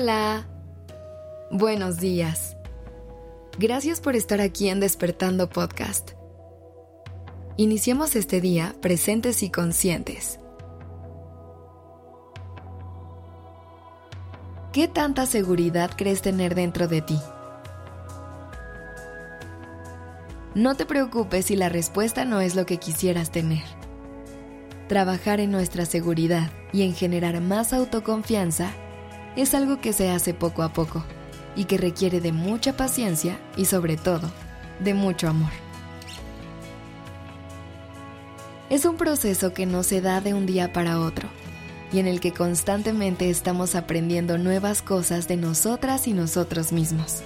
Hola. Buenos días. Gracias por estar aquí en Despertando Podcast. Iniciemos este día presentes y conscientes. ¿Qué tanta seguridad crees tener dentro de ti? No te preocupes si la respuesta no es lo que quisieras tener. Trabajar en nuestra seguridad y en generar más autoconfianza es algo que se hace poco a poco y que requiere de mucha paciencia y sobre todo de mucho amor. Es un proceso que no se da de un día para otro y en el que constantemente estamos aprendiendo nuevas cosas de nosotras y nosotros mismos.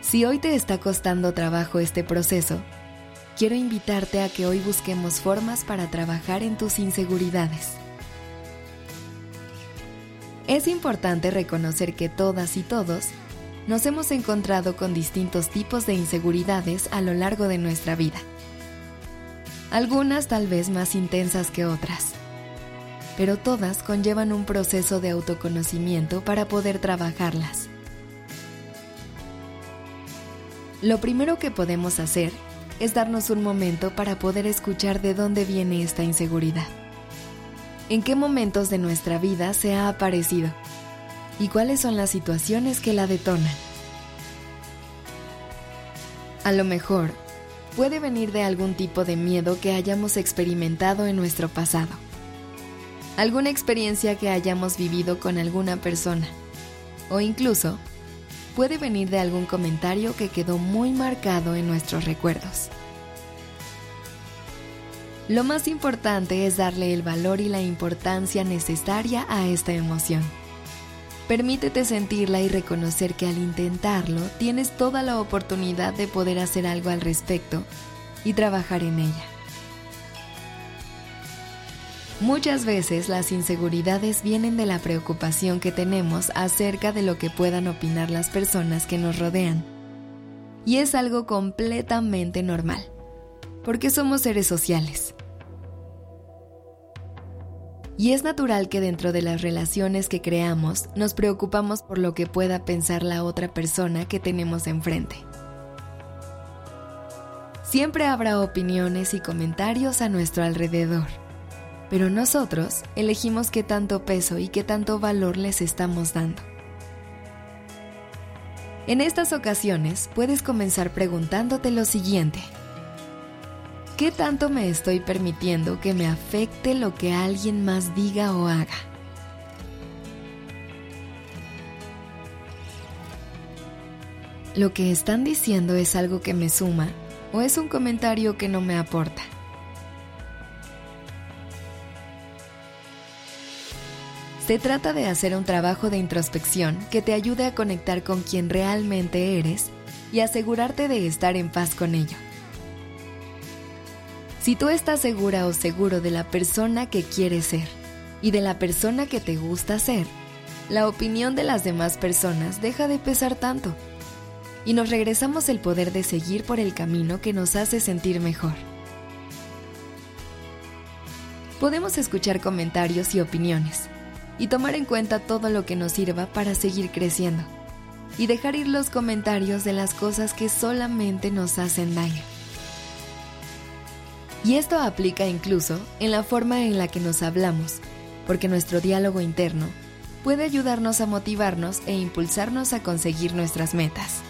Si hoy te está costando trabajo este proceso, quiero invitarte a que hoy busquemos formas para trabajar en tus inseguridades es importante reconocer que todas y todos nos hemos encontrado con distintos tipos de inseguridades a lo largo de nuestra vida. Algunas tal vez más intensas que otras, pero todas conllevan un proceso de autoconocimiento para poder trabajarlas. Lo primero que podemos hacer es darnos un momento para poder escuchar de dónde viene esta inseguridad en qué momentos de nuestra vida se ha aparecido y cuáles son las situaciones que la detonan. A lo mejor, puede venir de algún tipo de miedo que hayamos experimentado en nuestro pasado, alguna experiencia que hayamos vivido con alguna persona, o incluso puede venir de algún comentario que quedó muy marcado en nuestros recuerdos. Lo más importante es darle el valor y la importancia necesaria a esta emoción. Permítete sentirla y reconocer que al intentarlo tienes toda la oportunidad de poder hacer algo al respecto y trabajar en ella. Muchas veces las inseguridades vienen de la preocupación que tenemos acerca de lo que puedan opinar las personas que nos rodean. Y es algo completamente normal porque somos seres sociales. Y es natural que dentro de las relaciones que creamos nos preocupamos por lo que pueda pensar la otra persona que tenemos enfrente. Siempre habrá opiniones y comentarios a nuestro alrededor, pero nosotros elegimos qué tanto peso y qué tanto valor les estamos dando. En estas ocasiones puedes comenzar preguntándote lo siguiente. ¿Qué tanto me estoy permitiendo que me afecte lo que alguien más diga o haga? ¿Lo que están diciendo es algo que me suma o es un comentario que no me aporta? Se trata de hacer un trabajo de introspección que te ayude a conectar con quien realmente eres y asegurarte de estar en paz con ello. Si tú estás segura o seguro de la persona que quieres ser y de la persona que te gusta ser, la opinión de las demás personas deja de pesar tanto y nos regresamos el poder de seguir por el camino que nos hace sentir mejor. Podemos escuchar comentarios y opiniones y tomar en cuenta todo lo que nos sirva para seguir creciendo y dejar ir los comentarios de las cosas que solamente nos hacen daño. Y esto aplica incluso en la forma en la que nos hablamos, porque nuestro diálogo interno puede ayudarnos a motivarnos e impulsarnos a conseguir nuestras metas.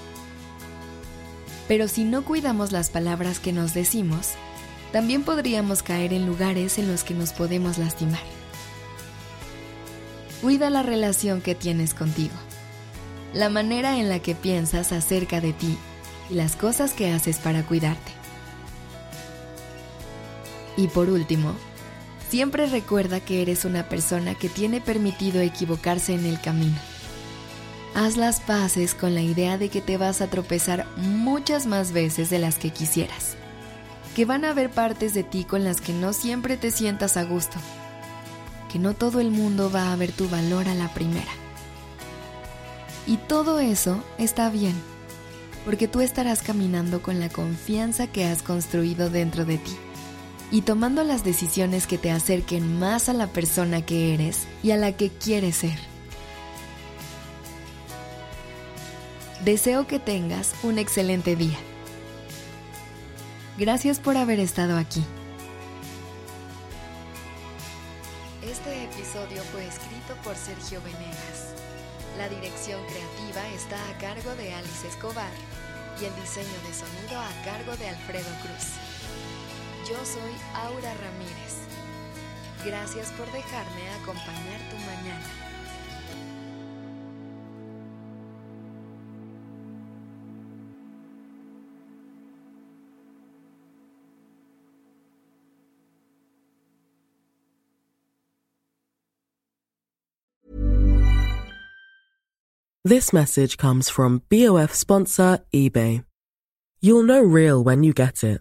Pero si no cuidamos las palabras que nos decimos, también podríamos caer en lugares en los que nos podemos lastimar. Cuida la relación que tienes contigo, la manera en la que piensas acerca de ti y las cosas que haces para cuidarte. Y por último, siempre recuerda que eres una persona que tiene permitido equivocarse en el camino. Haz las paces con la idea de que te vas a tropezar muchas más veces de las que quisieras. Que van a haber partes de ti con las que no siempre te sientas a gusto. Que no todo el mundo va a ver tu valor a la primera. Y todo eso está bien, porque tú estarás caminando con la confianza que has construido dentro de ti y tomando las decisiones que te acerquen más a la persona que eres y a la que quieres ser. Deseo que tengas un excelente día. Gracias por haber estado aquí. Este episodio fue escrito por Sergio Venegas. La dirección creativa está a cargo de Alice Escobar y el diseño de sonido a cargo de Alfredo Cruz. Yo soy Aura Ramírez. Gracias por dejarme acompañar tu mañana. This message comes from BOF sponsor eBay. You'll know real when you get it.